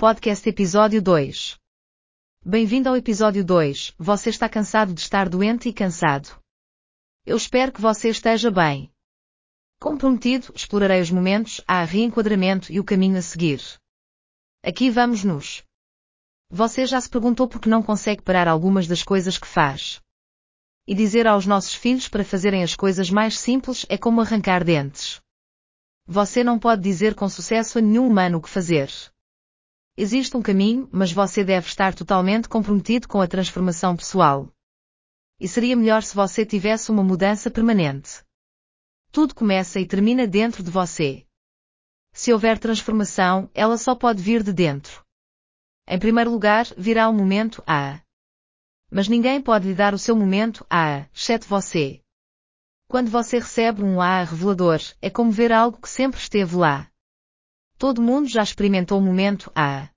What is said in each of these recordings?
Podcast Episódio 2. Bem-vindo ao episódio 2. Você está cansado de estar doente e cansado. Eu espero que você esteja bem. Como prometido, explorarei os momentos, a reenquadramento e o caminho a seguir. Aqui vamos nos. Você já se perguntou por que não consegue parar algumas das coisas que faz? E dizer aos nossos filhos para fazerem as coisas mais simples é como arrancar dentes. Você não pode dizer com sucesso a nenhum humano o que fazer. Existe um caminho, mas você deve estar totalmente comprometido com a transformação pessoal. E seria melhor se você tivesse uma mudança permanente. Tudo começa e termina dentro de você. Se houver transformação, ela só pode vir de dentro. Em primeiro lugar, virá o momento A. Mas ninguém pode lhe dar o seu momento A, exceto você. Quando você recebe um A revelador, é como ver algo que sempre esteve lá. Todo mundo já experimentou o momento A.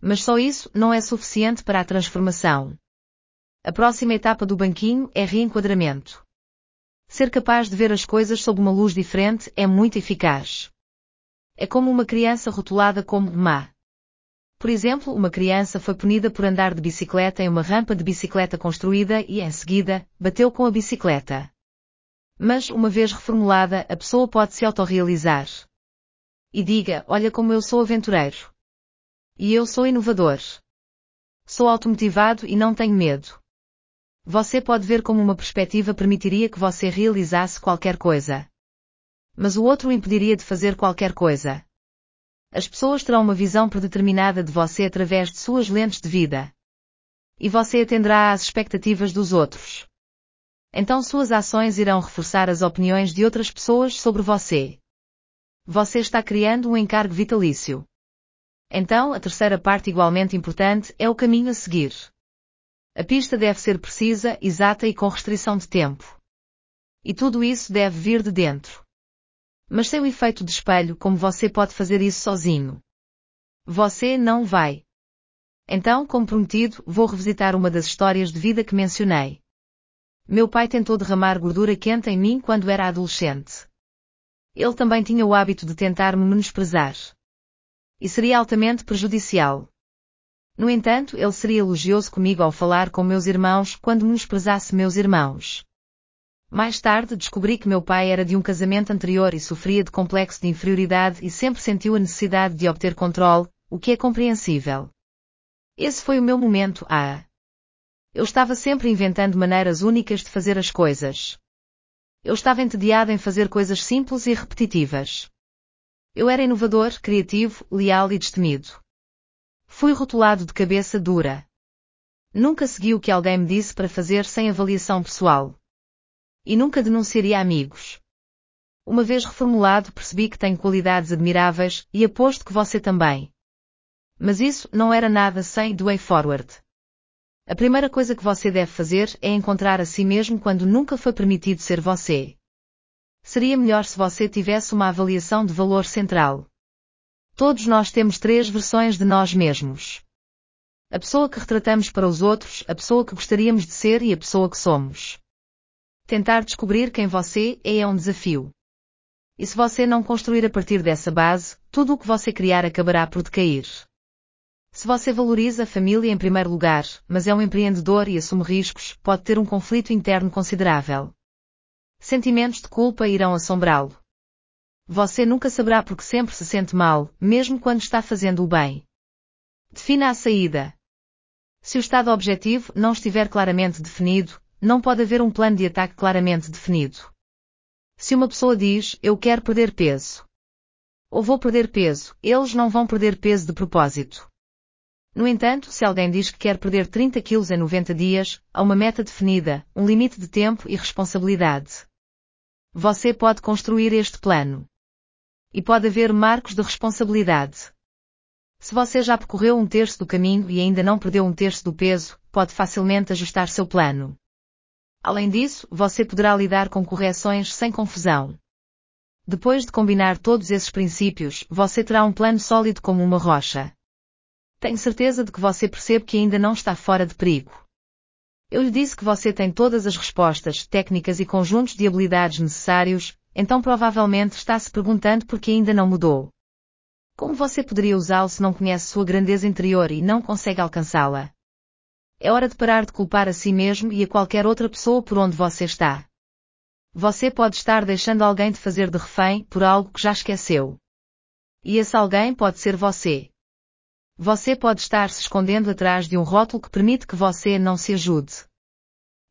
Mas só isso não é suficiente para a transformação. A próxima etapa do banquinho é reenquadramento. Ser capaz de ver as coisas sob uma luz diferente é muito eficaz. É como uma criança rotulada como má. Por exemplo, uma criança foi punida por andar de bicicleta em uma rampa de bicicleta construída e, em seguida, bateu com a bicicleta. Mas, uma vez reformulada, a pessoa pode se autorrealizar e diga, olha como eu sou aventureiro. E eu sou inovador. Sou automotivado e não tenho medo. Você pode ver como uma perspectiva permitiria que você realizasse qualquer coisa. Mas o outro impediria de fazer qualquer coisa. As pessoas terão uma visão predeterminada de você através de suas lentes de vida. E você atenderá às expectativas dos outros. Então suas ações irão reforçar as opiniões de outras pessoas sobre você. Você está criando um encargo vitalício. Então, a terceira parte igualmente importante é o caminho a seguir. A pista deve ser precisa, exata e com restrição de tempo. E tudo isso deve vir de dentro. Mas sem o efeito de espelho, como você pode fazer isso sozinho? Você não vai. Então, como prometido, vou revisitar uma das histórias de vida que mencionei. Meu pai tentou derramar gordura quente em mim quando era adolescente. Ele também tinha o hábito de tentar me menosprezar. E seria altamente prejudicial. No entanto, ele seria elogioso comigo ao falar com meus irmãos quando menosprezasse meus irmãos. Mais tarde descobri que meu pai era de um casamento anterior e sofria de complexo de inferioridade e sempre sentiu a necessidade de obter controle, o que é compreensível. Esse foi o meu momento ah. Eu estava sempre inventando maneiras únicas de fazer as coisas. Eu estava entediado em fazer coisas simples e repetitivas. Eu era inovador, criativo, leal e destemido. Fui rotulado de cabeça dura. Nunca segui o que alguém me disse para fazer sem avaliação pessoal. E nunca denunciaria amigos. Uma vez reformulado, percebi que tenho qualidades admiráveis e aposto que você também. Mas isso não era nada sem do way forward. A primeira coisa que você deve fazer é encontrar a si mesmo quando nunca foi permitido ser você. Seria melhor se você tivesse uma avaliação de valor central. Todos nós temos três versões de nós mesmos. A pessoa que retratamos para os outros, a pessoa que gostaríamos de ser e a pessoa que somos. Tentar descobrir quem você é é um desafio. E se você não construir a partir dessa base, tudo o que você criar acabará por decair. Se você valoriza a família em primeiro lugar, mas é um empreendedor e assume riscos, pode ter um conflito interno considerável. Sentimentos de culpa irão assombrá-lo. Você nunca saberá porque sempre se sente mal, mesmo quando está fazendo o bem. Defina a saída. Se o estado objetivo não estiver claramente definido, não pode haver um plano de ataque claramente definido. Se uma pessoa diz, eu quero perder peso, ou vou perder peso, eles não vão perder peso de propósito. No entanto, se alguém diz que quer perder 30 quilos em 90 dias, há uma meta definida, um limite de tempo e responsabilidade. Você pode construir este plano. E pode haver marcos de responsabilidade. Se você já percorreu um terço do caminho e ainda não perdeu um terço do peso, pode facilmente ajustar seu plano. Além disso, você poderá lidar com correções sem confusão. Depois de combinar todos esses princípios, você terá um plano sólido como uma rocha. Tenho certeza de que você percebe que ainda não está fora de perigo. Eu lhe disse que você tem todas as respostas, técnicas e conjuntos de habilidades necessários, então provavelmente está se perguntando por que ainda não mudou. Como você poderia usá-lo se não conhece sua grandeza interior e não consegue alcançá-la? É hora de parar de culpar a si mesmo e a qualquer outra pessoa por onde você está. Você pode estar deixando alguém de fazer de refém por algo que já esqueceu. E esse alguém pode ser você. Você pode estar se escondendo atrás de um rótulo que permite que você não se ajude.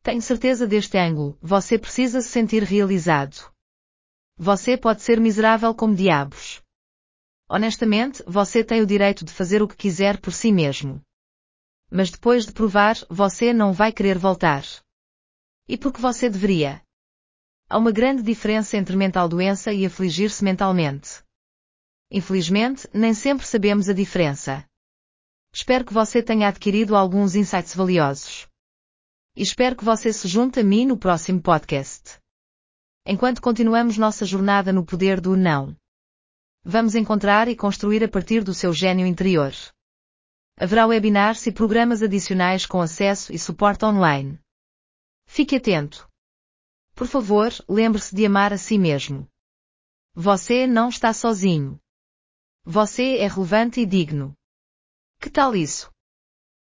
Tenho certeza deste ângulo, você precisa se sentir realizado. Você pode ser miserável como diabos. Honestamente, você tem o direito de fazer o que quiser por si mesmo. Mas depois de provar, você não vai querer voltar. E por que você deveria? Há uma grande diferença entre mental doença e afligir-se mentalmente. Infelizmente, nem sempre sabemos a diferença. Espero que você tenha adquirido alguns insights valiosos. E espero que você se junte a mim no próximo podcast. Enquanto continuamos nossa jornada no poder do não. Vamos encontrar e construir a partir do seu gênio interior. Haverá webinars e programas adicionais com acesso e suporte online. Fique atento. Por favor, lembre-se de amar a si mesmo. Você não está sozinho. Você é relevante e digno. Que tal isso?